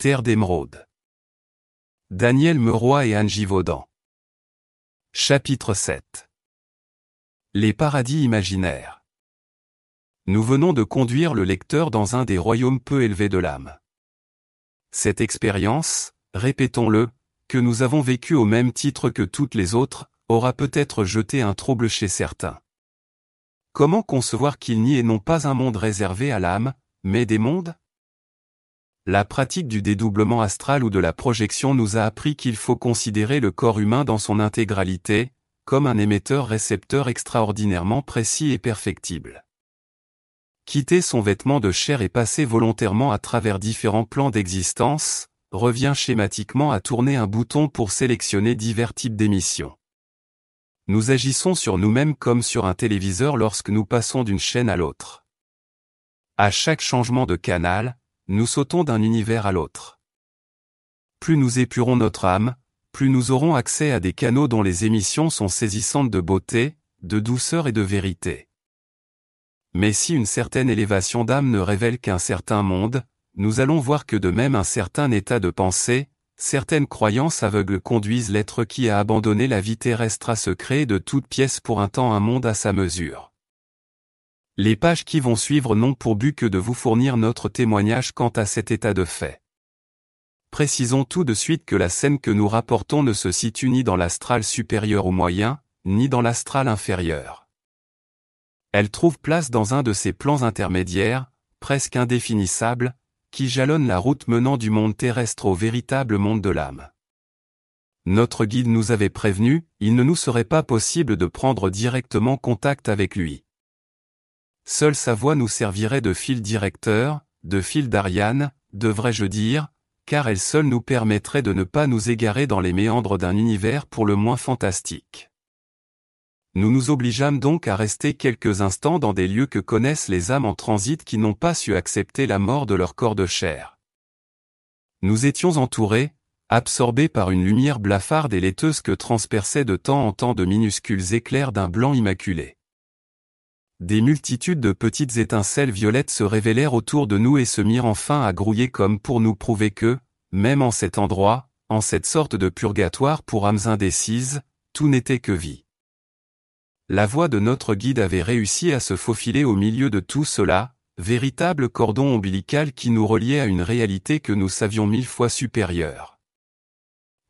Terre d'émeraude. Daniel Meroy et Anne Givaudan. Chapitre 7 Les paradis imaginaires. Nous venons de conduire le lecteur dans un des royaumes peu élevés de l'âme. Cette expérience, répétons-le, que nous avons vécue au même titre que toutes les autres, aura peut-être jeté un trouble chez certains. Comment concevoir qu'il n'y ait non pas un monde réservé à l'âme, mais des mondes? La pratique du dédoublement astral ou de la projection nous a appris qu'il faut considérer le corps humain dans son intégralité, comme un émetteur-récepteur extraordinairement précis et perfectible. Quitter son vêtement de chair et passer volontairement à travers différents plans d'existence, revient schématiquement à tourner un bouton pour sélectionner divers types d'émissions. Nous agissons sur nous-mêmes comme sur un téléviseur lorsque nous passons d'une chaîne à l'autre. À chaque changement de canal, nous sautons d'un univers à l'autre. Plus nous épurons notre âme, plus nous aurons accès à des canaux dont les émissions sont saisissantes de beauté, de douceur et de vérité. Mais si une certaine élévation d'âme ne révèle qu'un certain monde, nous allons voir que de même un certain état de pensée, certaines croyances aveugles conduisent l'être qui a abandonné la vie terrestre à se créer de toutes pièces pour un temps un monde à sa mesure. Les pages qui vont suivre n'ont pour but que de vous fournir notre témoignage quant à cet état de fait. Précisons tout de suite que la scène que nous rapportons ne se situe ni dans l'astral supérieur ou moyen, ni dans l'astral inférieur. Elle trouve place dans un de ces plans intermédiaires, presque indéfinissables, qui jalonnent la route menant du monde terrestre au véritable monde de l'âme. Notre guide nous avait prévenu, il ne nous serait pas possible de prendre directement contact avec lui. Seule sa voix nous servirait de fil directeur, de fil d'Ariane, devrais-je dire, car elle seule nous permettrait de ne pas nous égarer dans les méandres d'un univers pour le moins fantastique. Nous nous obligeâmes donc à rester quelques instants dans des lieux que connaissent les âmes en transit qui n'ont pas su accepter la mort de leur corps de chair. Nous étions entourés, absorbés par une lumière blafarde et laiteuse que transperçaient de temps en temps de minuscules éclairs d'un blanc immaculé. Des multitudes de petites étincelles violettes se révélèrent autour de nous et se mirent enfin à grouiller comme pour nous prouver que, même en cet endroit, en cette sorte de purgatoire pour âmes indécises, tout n'était que vie. La voix de notre guide avait réussi à se faufiler au milieu de tout cela, véritable cordon ombilical qui nous reliait à une réalité que nous savions mille fois supérieure.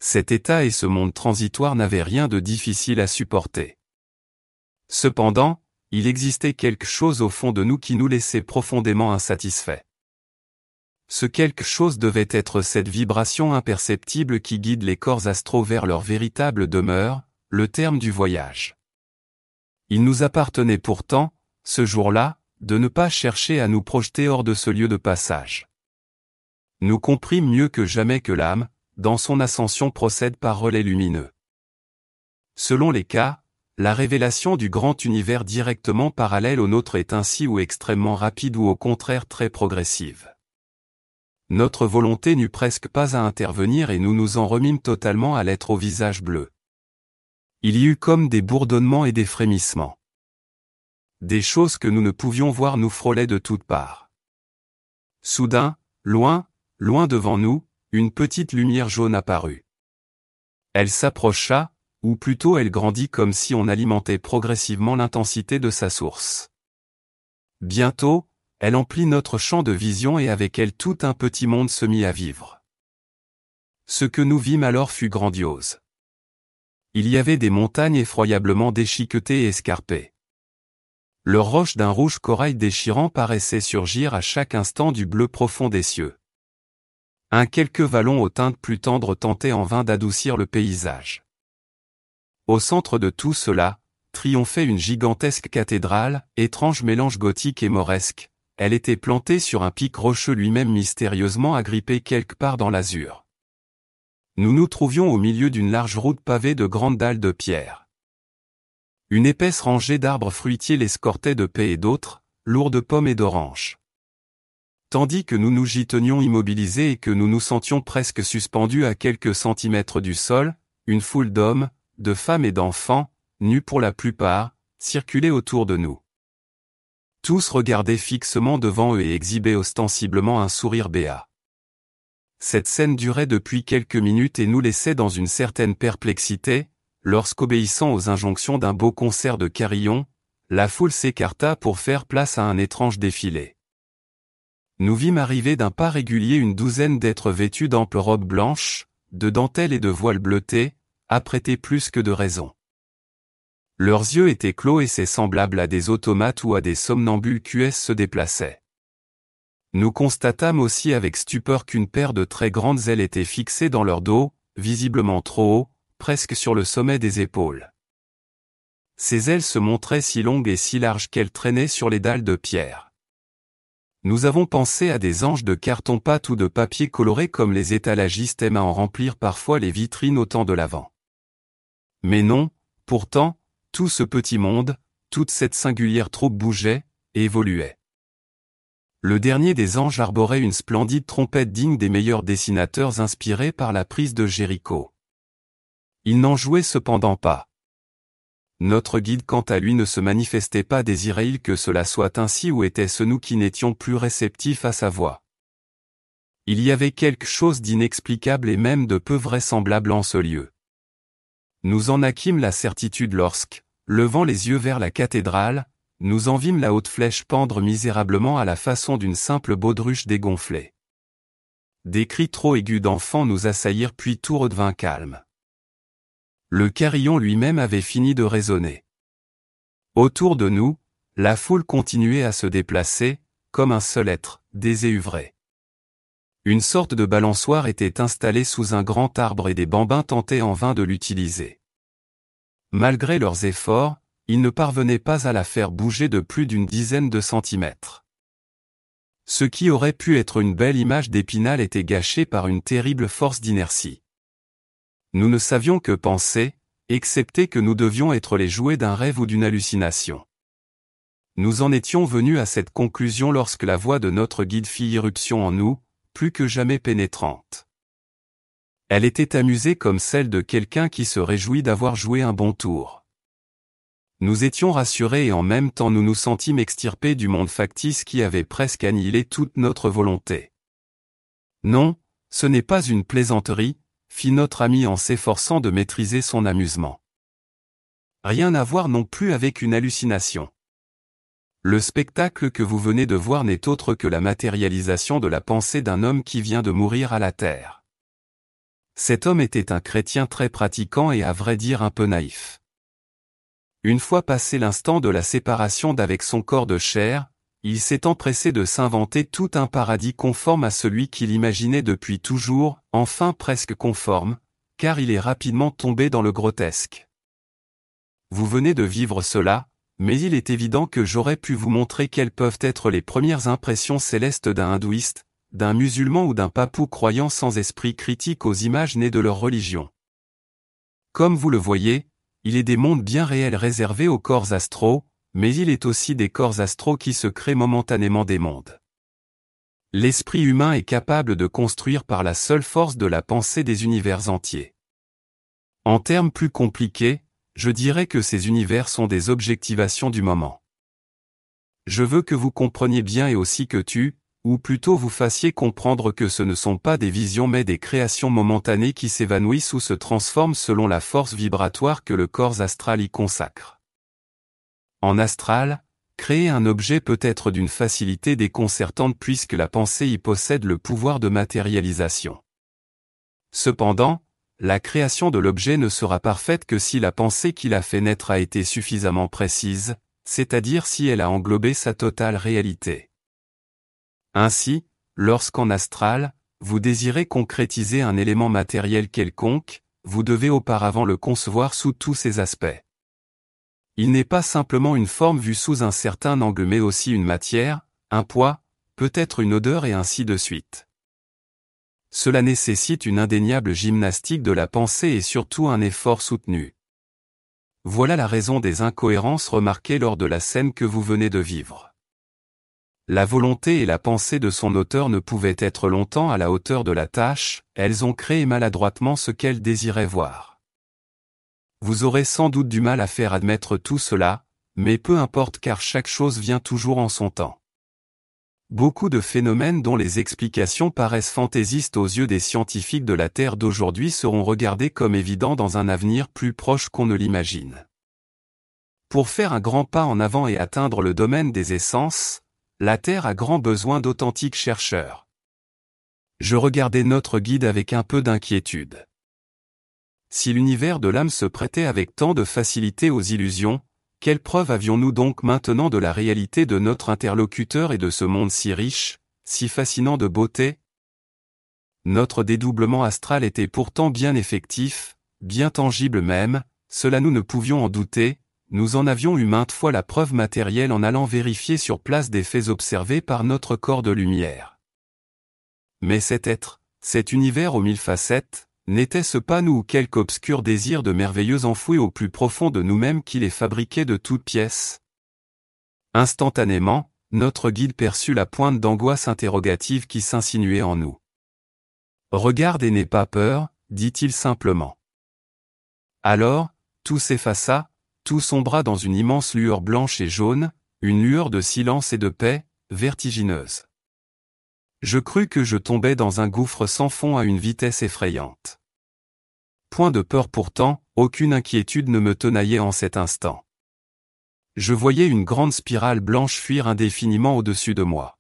Cet état et ce monde transitoire n'avaient rien de difficile à supporter. Cependant, il existait quelque chose au fond de nous qui nous laissait profondément insatisfaits. Ce quelque chose devait être cette vibration imperceptible qui guide les corps astraux vers leur véritable demeure, le terme du voyage. Il nous appartenait pourtant, ce jour-là, de ne pas chercher à nous projeter hors de ce lieu de passage. Nous comprîmes mieux que jamais que l'âme, dans son ascension procède par relais lumineux. Selon les cas, la révélation du grand univers directement parallèle au nôtre est ainsi ou extrêmement rapide ou au contraire très progressive. Notre volonté n'eut presque pas à intervenir et nous nous en remîmes totalement à l'être au visage bleu. Il y eut comme des bourdonnements et des frémissements. Des choses que nous ne pouvions voir nous frôlaient de toutes parts. Soudain, loin, loin devant nous, une petite lumière jaune apparut. Elle s'approcha, ou plutôt elle grandit comme si on alimentait progressivement l'intensité de sa source. Bientôt, elle emplit notre champ de vision et avec elle tout un petit monde se mit à vivre. Ce que nous vîmes alors fut grandiose. Il y avait des montagnes effroyablement déchiquetées et escarpées. Leurs roches d'un rouge corail déchirant paraissaient surgir à chaque instant du bleu profond des cieux. Un quelques vallon aux teintes plus tendres tentait en vain d'adoucir le paysage. Au centre de tout cela, triomphait une gigantesque cathédrale, étrange mélange gothique et mauresque. Elle était plantée sur un pic rocheux lui-même mystérieusement agrippé quelque part dans l'azur. Nous nous trouvions au milieu d'une large route pavée de grandes dalles de pierre. Une épaisse rangée d'arbres fruitiers l'escortait de paix et d'autres, lourds de pommes et d'oranges. Tandis que nous nous y tenions immobilisés et que nous nous sentions presque suspendus à quelques centimètres du sol, une foule d'hommes, de femmes et d'enfants, nus pour la plupart, circulaient autour de nous. Tous regardaient fixement devant eux et exhibaient ostensiblement un sourire béat. Cette scène durait depuis quelques minutes et nous laissait dans une certaine perplexité, lorsqu'obéissant aux injonctions d'un beau concert de carillon, la foule s'écarta pour faire place à un étrange défilé. Nous vîmes arriver d'un pas régulier une douzaine d'êtres vêtus d'amples robes blanches, de dentelles et de voiles bleutées, apprêtés plus que de raison. Leurs yeux étaient clos et c'est semblable à des automates ou à des somnambules QS se déplaçaient. Nous constatâmes aussi avec stupeur qu'une paire de très grandes ailes était fixée dans leur dos, visiblement trop haut, presque sur le sommet des épaules. Ces ailes se montraient si longues et si larges qu'elles traînaient sur les dalles de pierre. Nous avons pensé à des anges de carton-pâte ou de papier coloré comme les étalagistes aiment à en remplir parfois les vitrines au temps de l'avant. Mais non, pourtant, tout ce petit monde, toute cette singulière troupe bougeait, évoluait. Le dernier des anges arborait une splendide trompette digne des meilleurs dessinateurs inspirés par la prise de Jéricho. Il n'en jouait cependant pas. Notre guide quant à lui ne se manifestait pas désiré-il que cela soit ainsi ou était-ce nous qui n'étions plus réceptifs à sa voix. Il y avait quelque chose d'inexplicable et même de peu vraisemblable en ce lieu. Nous en acquîmes la certitude lorsque, levant les yeux vers la cathédrale, nous en vîmes la haute flèche pendre misérablement à la façon d'une simple baudruche dégonflée. Des cris trop aigus d'enfants nous assaillirent puis tout redevint calme. Le carillon lui-même avait fini de résonner. Autour de nous, la foule continuait à se déplacer, comme un seul être, déséuvré. Une sorte de balançoire était installée sous un grand arbre et des bambins tentaient en vain de l'utiliser. Malgré leurs efforts, ils ne parvenaient pas à la faire bouger de plus d'une dizaine de centimètres. Ce qui aurait pu être une belle image d'Épinal était gâché par une terrible force d'inertie. Nous ne savions que penser, excepté que nous devions être les jouets d'un rêve ou d'une hallucination. Nous en étions venus à cette conclusion lorsque la voix de notre guide fit irruption en nous, plus que jamais pénétrante. Elle était amusée comme celle de quelqu'un qui se réjouit d'avoir joué un bon tour. Nous étions rassurés et en même temps nous nous sentîmes extirpés du monde factice qui avait presque annihilé toute notre volonté. Non, ce n'est pas une plaisanterie, fit notre ami en s'efforçant de maîtriser son amusement. Rien à voir non plus avec une hallucination. Le spectacle que vous venez de voir n'est autre que la matérialisation de la pensée d'un homme qui vient de mourir à la terre. Cet homme était un chrétien très pratiquant et à vrai dire un peu naïf. Une fois passé l'instant de la séparation d'avec son corps de chair, il s'est empressé de s'inventer tout un paradis conforme à celui qu'il imaginait depuis toujours, enfin presque conforme, car il est rapidement tombé dans le grotesque. Vous venez de vivre cela, mais il est évident que j'aurais pu vous montrer quelles peuvent être les premières impressions célestes d'un hindouiste, d'un musulman ou d'un papou croyant sans esprit critique aux images nées de leur religion. Comme vous le voyez, il est des mondes bien réels réservés aux corps astraux, mais il est aussi des corps astraux qui se créent momentanément des mondes. L'esprit humain est capable de construire par la seule force de la pensée des univers entiers. En termes plus compliqués, je dirais que ces univers sont des objectivations du moment. Je veux que vous compreniez bien et aussi que tu, ou plutôt vous fassiez comprendre que ce ne sont pas des visions mais des créations momentanées qui s'évanouissent ou se transforment selon la force vibratoire que le corps astral y consacre. En astral, créer un objet peut être d'une facilité déconcertante puisque la pensée y possède le pouvoir de matérialisation. Cependant, la création de l'objet ne sera parfaite que si la pensée qui l'a fait naître a été suffisamment précise, c'est-à-dire si elle a englobé sa totale réalité. Ainsi, lorsqu'en astral, vous désirez concrétiser un élément matériel quelconque, vous devez auparavant le concevoir sous tous ses aspects. Il n'est pas simplement une forme vue sous un certain angle mais aussi une matière, un poids, peut-être une odeur et ainsi de suite. Cela nécessite une indéniable gymnastique de la pensée et surtout un effort soutenu. Voilà la raison des incohérences remarquées lors de la scène que vous venez de vivre. La volonté et la pensée de son auteur ne pouvaient être longtemps à la hauteur de la tâche, elles ont créé maladroitement ce qu'elles désiraient voir. Vous aurez sans doute du mal à faire admettre tout cela, mais peu importe car chaque chose vient toujours en son temps. Beaucoup de phénomènes dont les explications paraissent fantaisistes aux yeux des scientifiques de la Terre d'aujourd'hui seront regardés comme évidents dans un avenir plus proche qu'on ne l'imagine. Pour faire un grand pas en avant et atteindre le domaine des essences, la Terre a grand besoin d'authentiques chercheurs. Je regardais notre guide avec un peu d'inquiétude. Si l'univers de l'âme se prêtait avec tant de facilité aux illusions, quelle preuve avions-nous donc maintenant de la réalité de notre interlocuteur et de ce monde si riche, si fascinant de beauté? Notre dédoublement astral était pourtant bien effectif, bien tangible même, cela nous ne pouvions en douter, nous en avions eu maintes fois la preuve matérielle en allant vérifier sur place des faits observés par notre corps de lumière. Mais cet être, cet univers aux mille facettes, N'était-ce pas nous ou quelque obscur désir de merveilleux enfoui au plus profond de nous-mêmes qui les fabriquait de toutes pièces? Instantanément, notre guide perçut la pointe d'angoisse interrogative qui s'insinuait en nous. Regarde et n'aie pas peur, dit-il simplement. Alors, tout s'effaça, tout sombra dans une immense lueur blanche et jaune, une lueur de silence et de paix, vertigineuse. Je crus que je tombais dans un gouffre sans fond à une vitesse effrayante. Point de peur pourtant, aucune inquiétude ne me tenaillait en cet instant. Je voyais une grande spirale blanche fuir indéfiniment au-dessus de moi.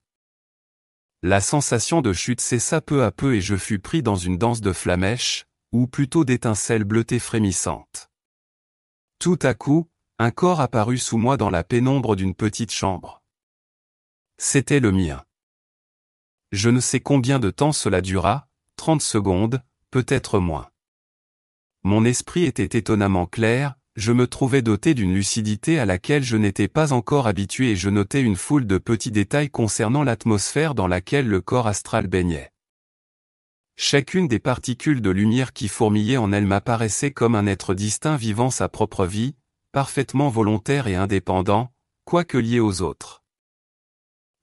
La sensation de chute cessa peu à peu et je fus pris dans une danse de flamèches, ou plutôt d'étincelles bleutées frémissantes. Tout à coup, un corps apparut sous moi dans la pénombre d'une petite chambre. C'était le mien. Je ne sais combien de temps cela dura, trente secondes, peut-être moins. Mon esprit était étonnamment clair, je me trouvais doté d'une lucidité à laquelle je n'étais pas encore habitué et je notais une foule de petits détails concernant l'atmosphère dans laquelle le corps astral baignait. Chacune des particules de lumière qui fourmillaient en elle m'apparaissait comme un être distinct vivant sa propre vie, parfaitement volontaire et indépendant, quoique lié aux autres.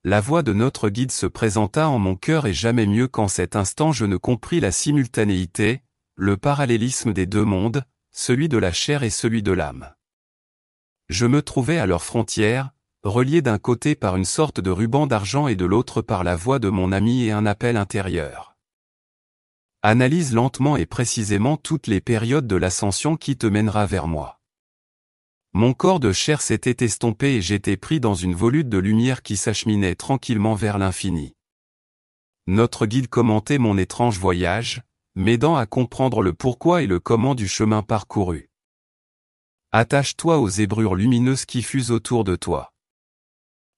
La voix de notre guide se présenta en mon cœur et jamais mieux qu'en cet instant je ne compris la simultanéité, le parallélisme des deux mondes, celui de la chair et celui de l'âme. Je me trouvais à leur frontière, relié d'un côté par une sorte de ruban d'argent et de l'autre par la voix de mon ami et un appel intérieur. Analyse lentement et précisément toutes les périodes de l'ascension qui te mènera vers moi. Mon corps de chair s'était estompé et j'étais pris dans une volute de lumière qui s'acheminait tranquillement vers l'infini. Notre guide commentait mon étrange voyage, m'aidant à comprendre le pourquoi et le comment du chemin parcouru. Attache-toi aux zébrures lumineuses qui fusent autour de toi.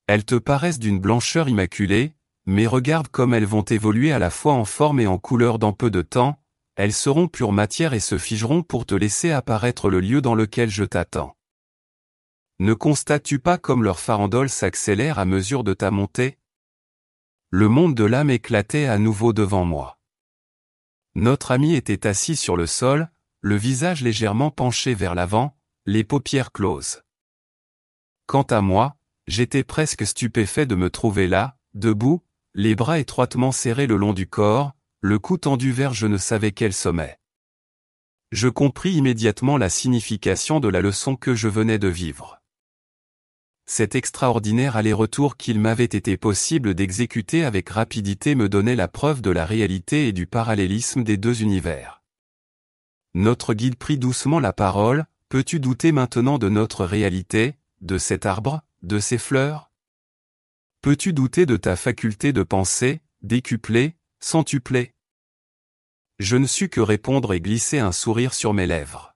Elles te paraissent d'une blancheur immaculée, mais regarde comme elles vont évoluer à la fois en forme et en couleur dans peu de temps, elles seront pure matière et se figeront pour te laisser apparaître le lieu dans lequel je t'attends. Ne constates-tu pas comme leur farandole s'accélère à mesure de ta montée? Le monde de l'âme éclatait à nouveau devant moi. Notre ami était assis sur le sol, le visage légèrement penché vers l'avant, les paupières closes. Quant à moi, j'étais presque stupéfait de me trouver là, debout, les bras étroitement serrés le long du corps, le cou tendu vers je ne savais quel sommet. Je compris immédiatement la signification de la leçon que je venais de vivre cet extraordinaire aller-retour qu'il m'avait été possible d'exécuter avec rapidité me donnait la preuve de la réalité et du parallélisme des deux univers. Notre guide prit doucement la parole, peux-tu douter maintenant de notre réalité, de cet arbre, de ces fleurs? Peux-tu douter de ta faculté de penser, décuplée, centuplée Je ne sus que répondre et glisser un sourire sur mes lèvres.